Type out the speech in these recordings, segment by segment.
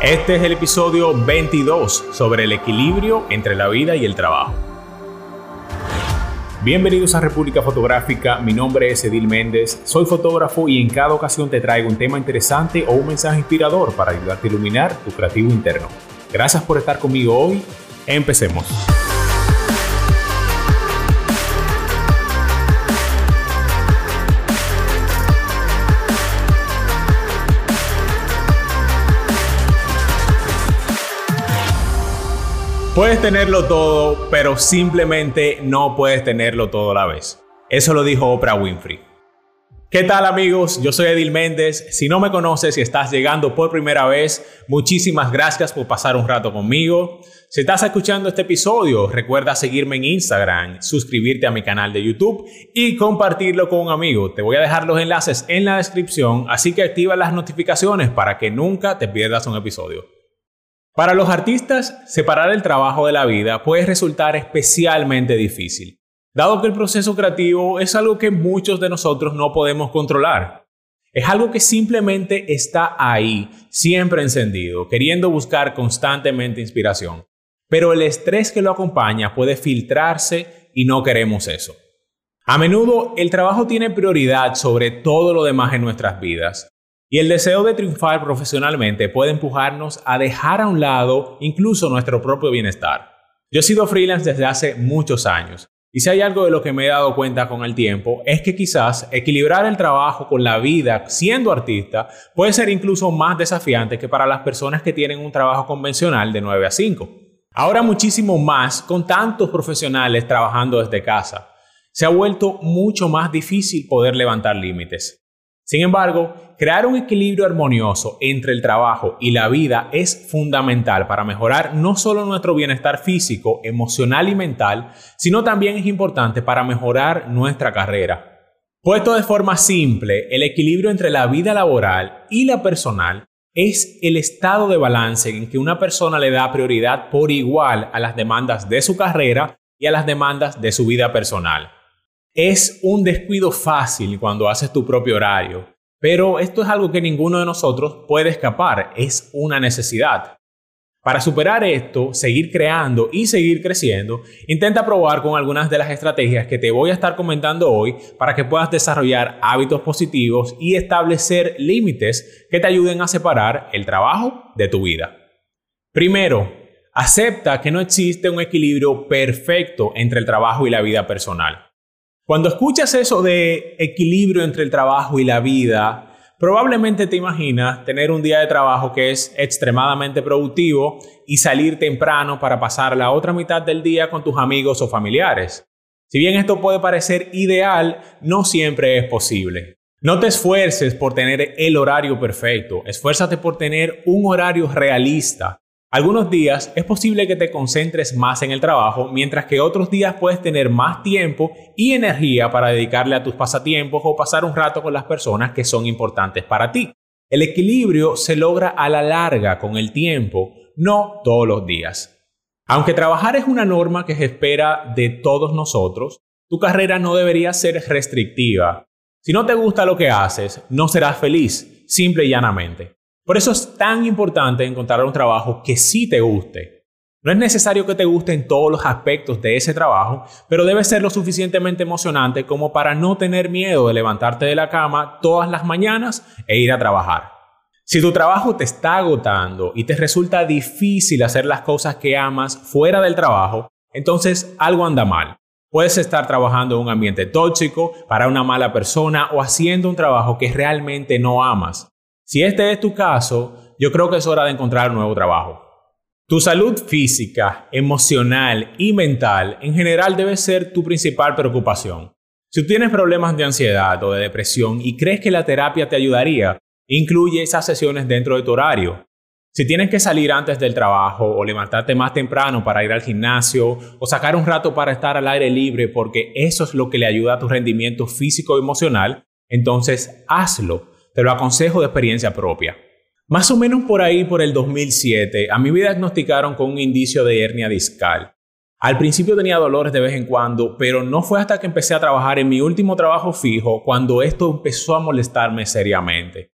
Este es el episodio 22 sobre el equilibrio entre la vida y el trabajo. Bienvenidos a República Fotográfica, mi nombre es Edil Méndez, soy fotógrafo y en cada ocasión te traigo un tema interesante o un mensaje inspirador para ayudarte a iluminar tu creativo interno. Gracias por estar conmigo hoy, empecemos. Puedes tenerlo todo, pero simplemente no puedes tenerlo todo a la vez. Eso lo dijo Oprah Winfrey. ¿Qué tal amigos? Yo soy Edil Méndez. Si no me conoces y estás llegando por primera vez, muchísimas gracias por pasar un rato conmigo. Si estás escuchando este episodio, recuerda seguirme en Instagram, suscribirte a mi canal de YouTube y compartirlo con un amigo. Te voy a dejar los enlaces en la descripción, así que activa las notificaciones para que nunca te pierdas un episodio. Para los artistas, separar el trabajo de la vida puede resultar especialmente difícil, dado que el proceso creativo es algo que muchos de nosotros no podemos controlar. Es algo que simplemente está ahí, siempre encendido, queriendo buscar constantemente inspiración. Pero el estrés que lo acompaña puede filtrarse y no queremos eso. A menudo el trabajo tiene prioridad sobre todo lo demás en nuestras vidas, y el deseo de triunfar profesionalmente puede empujarnos a dejar a un lado incluso nuestro propio bienestar. Yo he sido freelance desde hace muchos años y si hay algo de lo que me he dado cuenta con el tiempo es que quizás equilibrar el trabajo con la vida siendo artista puede ser incluso más desafiante que para las personas que tienen un trabajo convencional de 9 a 5. Ahora muchísimo más con tantos profesionales trabajando desde casa. Se ha vuelto mucho más difícil poder levantar límites. Sin embargo, crear un equilibrio armonioso entre el trabajo y la vida es fundamental para mejorar no solo nuestro bienestar físico, emocional y mental, sino también es importante para mejorar nuestra carrera. Puesto de forma simple, el equilibrio entre la vida laboral y la personal es el estado de balance en que una persona le da prioridad por igual a las demandas de su carrera y a las demandas de su vida personal. Es un descuido fácil cuando haces tu propio horario, pero esto es algo que ninguno de nosotros puede escapar, es una necesidad. Para superar esto, seguir creando y seguir creciendo, intenta probar con algunas de las estrategias que te voy a estar comentando hoy para que puedas desarrollar hábitos positivos y establecer límites que te ayuden a separar el trabajo de tu vida. Primero, acepta que no existe un equilibrio perfecto entre el trabajo y la vida personal. Cuando escuchas eso de equilibrio entre el trabajo y la vida, probablemente te imaginas tener un día de trabajo que es extremadamente productivo y salir temprano para pasar la otra mitad del día con tus amigos o familiares. Si bien esto puede parecer ideal, no siempre es posible. No te esfuerces por tener el horario perfecto, esfuérzate por tener un horario realista algunos días es posible que te concentres más en el trabajo, mientras que otros días puedes tener más tiempo y energía para dedicarle a tus pasatiempos o pasar un rato con las personas que son importantes para ti. El equilibrio se logra a la larga con el tiempo, no todos los días. Aunque trabajar es una norma que se espera de todos nosotros, tu carrera no debería ser restrictiva. Si no te gusta lo que haces, no serás feliz, simple y llanamente. Por eso es tan importante encontrar un trabajo que sí te guste. No es necesario que te gusten todos los aspectos de ese trabajo, pero debe ser lo suficientemente emocionante como para no tener miedo de levantarte de la cama todas las mañanas e ir a trabajar. Si tu trabajo te está agotando y te resulta difícil hacer las cosas que amas fuera del trabajo, entonces algo anda mal. Puedes estar trabajando en un ambiente tóxico, para una mala persona o haciendo un trabajo que realmente no amas. Si este es tu caso, yo creo que es hora de encontrar un nuevo trabajo. Tu salud física, emocional y mental en general debe ser tu principal preocupación. Si tienes problemas de ansiedad o de depresión y crees que la terapia te ayudaría, incluye esas sesiones dentro de tu horario. Si tienes que salir antes del trabajo o levantarte más temprano para ir al gimnasio o sacar un rato para estar al aire libre porque eso es lo que le ayuda a tu rendimiento físico y emocional, entonces hazlo te lo aconsejo de experiencia propia. Más o menos por ahí, por el 2007, a mí me diagnosticaron con un indicio de hernia discal. Al principio tenía dolores de vez en cuando, pero no fue hasta que empecé a trabajar en mi último trabajo fijo cuando esto empezó a molestarme seriamente.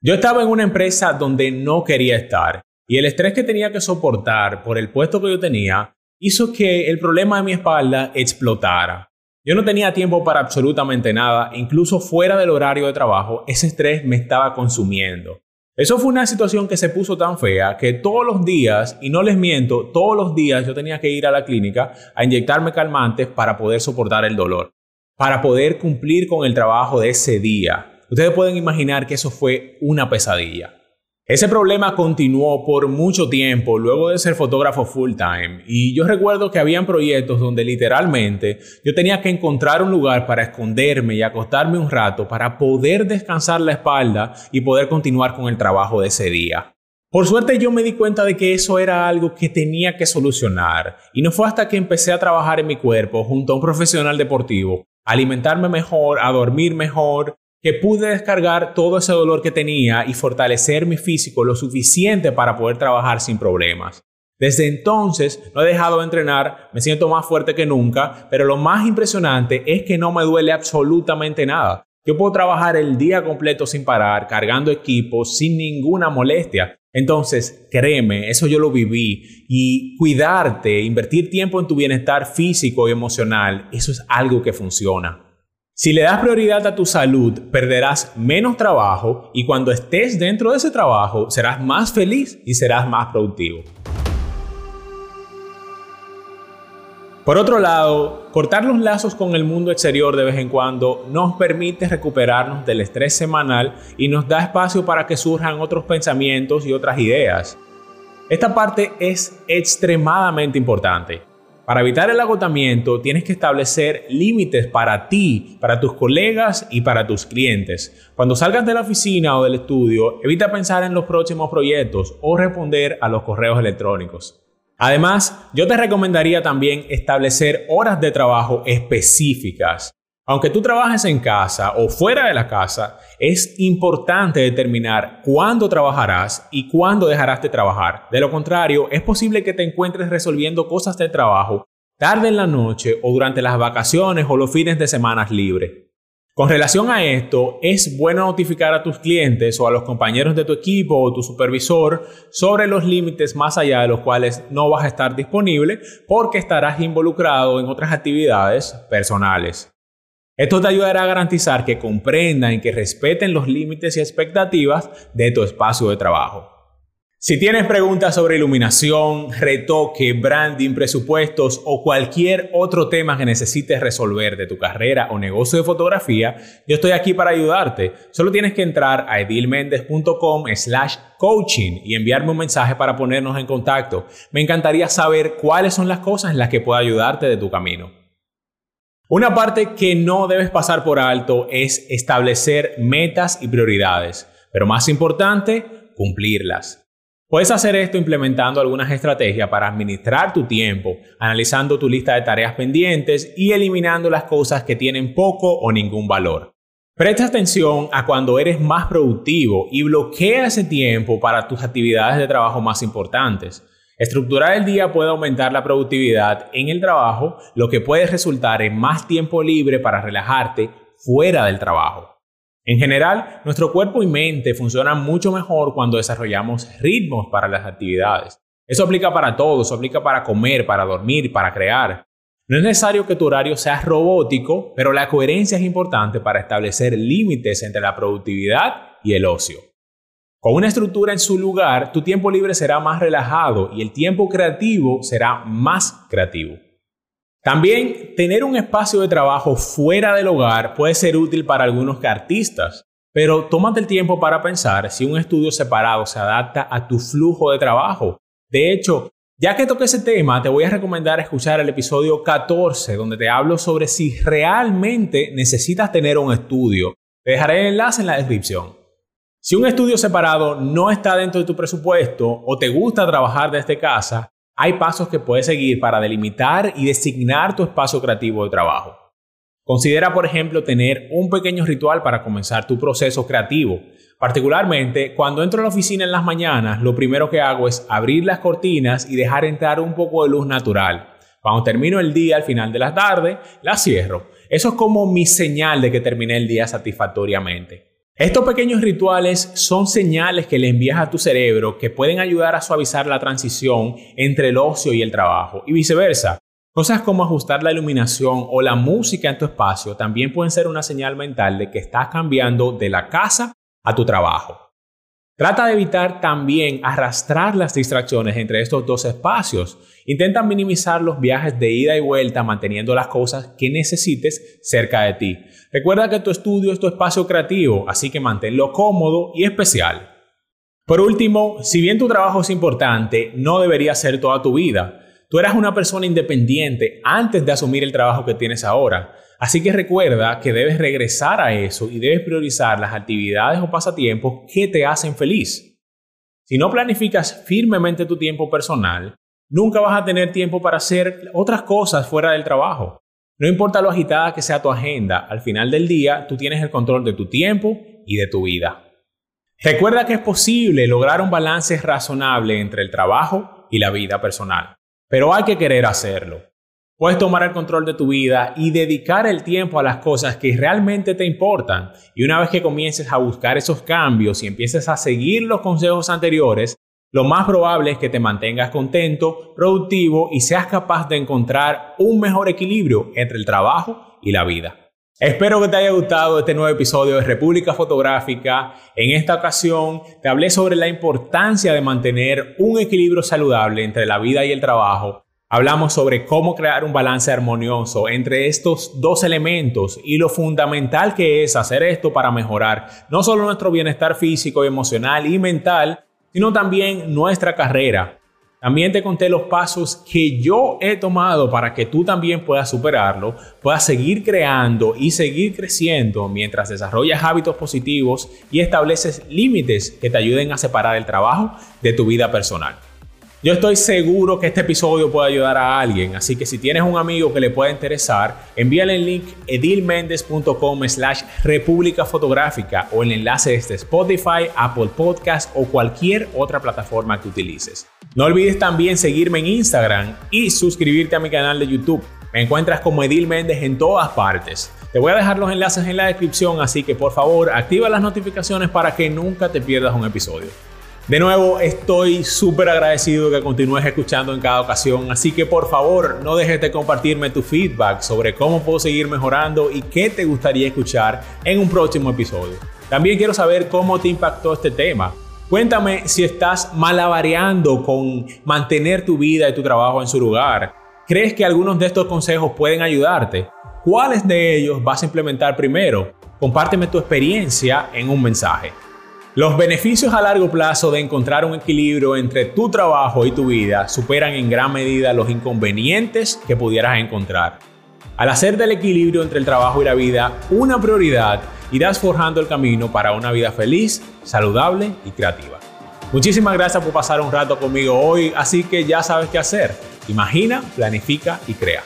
Yo estaba en una empresa donde no quería estar Y el estrés que tenía que soportar por el puesto que yo tenía hizo que el problema de mi espalda explotara. Yo no tenía tiempo para absolutamente nada, incluso fuera del horario de trabajo, ese estrés me estaba consumiendo. Eso fue una situación que se puso tan fea que todos los días, y no les miento, todos los días yo tenía que ir a la clínica a inyectarme calmantes para poder soportar el dolor, para poder cumplir con el trabajo de ese día. Ustedes pueden imaginar que eso fue una pesadilla. Ese problema continuó por mucho tiempo luego de ser fotógrafo full time y yo recuerdo que habían proyectos donde literalmente yo tenía que encontrar un lugar para esconderme y acostarme un rato para poder descansar la espalda y poder continuar con el trabajo de ese día. Por suerte yo me di cuenta de que eso era algo que tenía que solucionar y no fue hasta que empecé a trabajar en mi cuerpo junto a un profesional deportivo, a alimentarme mejor, a dormir mejor, que pude descargar todo ese dolor que tenía y fortalecer mi físico lo suficiente para poder trabajar sin problemas. Desde entonces no he dejado de entrenar, me siento más fuerte que nunca, pero lo más impresionante es que no me duele absolutamente nada. Yo puedo trabajar el día completo sin parar, cargando equipos, sin ninguna molestia. Entonces, créeme, eso yo lo viví. Y cuidarte, invertir tiempo en tu bienestar físico y emocional, eso es algo que funciona. Si le das prioridad a tu salud, perderás menos trabajo y cuando estés dentro de ese trabajo serás más feliz y serás más productivo. Por otro lado, cortar los lazos con el mundo exterior de vez en cuando nos permite recuperarnos del estrés semanal y nos da espacio para que surjan otros pensamientos y otras ideas. Esta parte es extremadamente importante. Para evitar el agotamiento tienes que establecer límites para ti, para tus colegas y para tus clientes. Cuando salgas de la oficina o del estudio, evita pensar en los próximos proyectos o responder a los correos electrónicos. Además, yo te recomendaría también establecer horas de trabajo específicas. Aunque tú trabajes en casa o fuera de la casa, es importante determinar cuándo trabajarás y cuándo dejarás de trabajar. De lo contrario, es posible que te encuentres resolviendo cosas de trabajo tarde en la noche o durante las vacaciones o los fines de semana libres. Con relación a esto, es bueno notificar a tus clientes o a los compañeros de tu equipo o tu supervisor sobre los límites más allá de los cuales no vas a estar disponible porque estarás involucrado en otras actividades personales. Esto te ayudará a garantizar que comprendan y que respeten los límites y expectativas de tu espacio de trabajo. Si tienes preguntas sobre iluminación, retoque, branding, presupuestos o cualquier otro tema que necesites resolver de tu carrera o negocio de fotografía, yo estoy aquí para ayudarte. Solo tienes que entrar a edilmendez.com slash coaching y enviarme un mensaje para ponernos en contacto. Me encantaría saber cuáles son las cosas en las que puedo ayudarte de tu camino. Una parte que no debes pasar por alto es establecer metas y prioridades, pero más importante, cumplirlas. Puedes hacer esto implementando algunas estrategias para administrar tu tiempo, analizando tu lista de tareas pendientes y eliminando las cosas que tienen poco o ningún valor. Presta atención a cuando eres más productivo y bloquea ese tiempo para tus actividades de trabajo más importantes. Estructurar el día puede aumentar la productividad en el trabajo, lo que puede resultar en más tiempo libre para relajarte fuera del trabajo. En general, nuestro cuerpo y mente funcionan mucho mejor cuando desarrollamos ritmos para las actividades. Eso aplica para todo, eso aplica para comer, para dormir, para crear. No es necesario que tu horario sea robótico, pero la coherencia es importante para establecer límites entre la productividad y el ocio. Con una estructura en su lugar, tu tiempo libre será más relajado y el tiempo creativo será más creativo. También tener un espacio de trabajo fuera del hogar puede ser útil para algunos artistas, pero tómate el tiempo para pensar si un estudio separado se adapta a tu flujo de trabajo. De hecho, ya que toqué ese tema, te voy a recomendar escuchar el episodio 14, donde te hablo sobre si realmente necesitas tener un estudio. Te dejaré el enlace en la descripción. Si un estudio separado no está dentro de tu presupuesto o te gusta trabajar desde casa, hay pasos que puedes seguir para delimitar y designar tu espacio creativo de trabajo. Considera, por ejemplo, tener un pequeño ritual para comenzar tu proceso creativo. Particularmente, cuando entro a la oficina en las mañanas, lo primero que hago es abrir las cortinas y dejar entrar un poco de luz natural. Cuando termino el día al final de la tarde, la cierro. Eso es como mi señal de que terminé el día satisfactoriamente. Estos pequeños rituales son señales que le envías a tu cerebro que pueden ayudar a suavizar la transición entre el ocio y el trabajo y viceversa. Cosas como ajustar la iluminación o la música en tu espacio también pueden ser una señal mental de que estás cambiando de la casa a tu trabajo. Trata de evitar también arrastrar las distracciones entre estos dos espacios. Intenta minimizar los viajes de ida y vuelta manteniendo las cosas que necesites cerca de ti. Recuerda que tu estudio es tu espacio creativo, así que manténlo cómodo y especial. Por último, si bien tu trabajo es importante, no debería ser toda tu vida. Tú eras una persona independiente antes de asumir el trabajo que tienes ahora. Así que recuerda que debes regresar a eso y debes priorizar las actividades o pasatiempos que te hacen feliz. Si no planificas firmemente tu tiempo personal, nunca vas a tener tiempo para hacer otras cosas fuera del trabajo. No importa lo agitada que sea tu agenda, al final del día tú tienes el control de tu tiempo y de tu vida. Recuerda que es posible lograr un balance razonable entre el trabajo y la vida personal, pero hay que querer hacerlo. Puedes tomar el control de tu vida y dedicar el tiempo a las cosas que realmente te importan. Y una vez que comiences a buscar esos cambios y empieces a seguir los consejos anteriores, lo más probable es que te mantengas contento, productivo y seas capaz de encontrar un mejor equilibrio entre el trabajo y la vida. Espero que te haya gustado este nuevo episodio de República Fotográfica. En esta ocasión te hablé sobre la importancia de mantener un equilibrio saludable entre la vida y el trabajo Hablamos sobre cómo crear un balance armonioso entre estos dos elementos y lo fundamental que es hacer esto para mejorar no solo nuestro bienestar físico, emocional y mental, sino también nuestra carrera. También te conté los pasos que yo he tomado para que tú también puedas superarlo, puedas seguir creando y seguir creciendo mientras desarrollas hábitos positivos y estableces límites que te ayuden a separar el trabajo de tu vida personal. Yo estoy seguro que este episodio puede ayudar a alguien, así que si tienes un amigo que le pueda interesar, envíale el link edilmendez.com slash república fotográfica o el enlace desde Spotify, Apple Podcast o cualquier otra plataforma que utilices. No olvides también seguirme en Instagram y suscribirte a mi canal de YouTube. Me encuentras como Edil Méndez en todas partes. Te voy a dejar los enlaces en la descripción, así que por favor activa las notificaciones para que nunca te pierdas un episodio. De nuevo, estoy súper agradecido que continúes escuchando en cada ocasión, así que por favor no dejes de compartirme tu feedback sobre cómo puedo seguir mejorando y qué te gustaría escuchar en un próximo episodio. También quiero saber cómo te impactó este tema. Cuéntame si estás malabareando con mantener tu vida y tu trabajo en su lugar. ¿Crees que algunos de estos consejos pueden ayudarte? ¿Cuáles de ellos vas a implementar primero? Compárteme tu experiencia en un mensaje. Los beneficios a largo plazo de encontrar un equilibrio entre tu trabajo y tu vida superan en gran medida los inconvenientes que pudieras encontrar. Al hacer del equilibrio entre el trabajo y la vida una prioridad, irás forjando el camino para una vida feliz, saludable y creativa. Muchísimas gracias por pasar un rato conmigo hoy, así que ya sabes qué hacer. Imagina, planifica y crea.